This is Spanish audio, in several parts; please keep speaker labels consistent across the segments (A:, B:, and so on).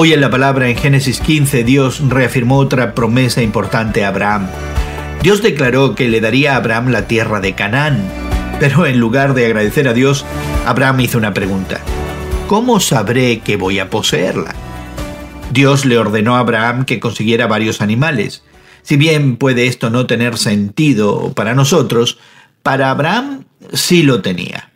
A: Hoy en la palabra en Génesis 15 Dios reafirmó otra promesa importante a Abraham. Dios declaró que le daría a Abraham la tierra de Canaán, pero en lugar de agradecer a Dios, Abraham hizo una pregunta. ¿Cómo sabré que voy a poseerla? Dios le ordenó a Abraham que consiguiera varios animales. Si bien puede esto no tener sentido para nosotros, para Abraham sí lo tenía.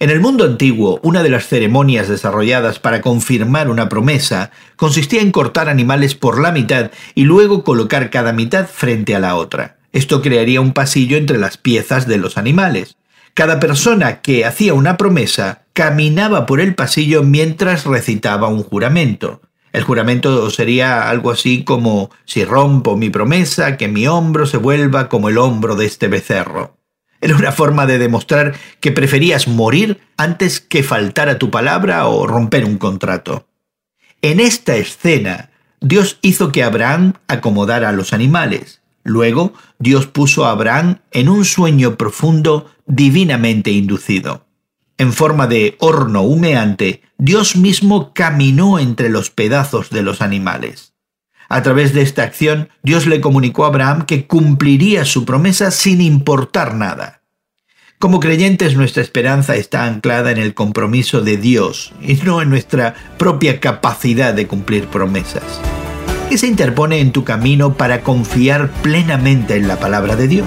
A: En el mundo antiguo, una de las ceremonias desarrolladas para confirmar una promesa consistía en cortar animales por la mitad y luego colocar cada mitad frente a la otra. Esto crearía un pasillo entre las piezas de los animales. Cada persona que hacía una promesa caminaba por el pasillo mientras recitaba un juramento. El juramento sería algo así como si rompo mi promesa, que mi hombro se vuelva como el hombro de este becerro. Era una forma de demostrar que preferías morir antes que faltar a tu palabra o romper un contrato. En esta escena, Dios hizo que Abraham acomodara a los animales. Luego, Dios puso a Abraham en un sueño profundo divinamente inducido. En forma de horno humeante, Dios mismo caminó entre los pedazos de los animales. A través de esta acción, Dios le comunicó a Abraham que cumpliría su promesa sin importar nada. Como creyentes nuestra esperanza está anclada en el compromiso de Dios y no en nuestra propia capacidad de cumplir promesas. ¿Qué se interpone en tu camino para confiar plenamente en la palabra de Dios?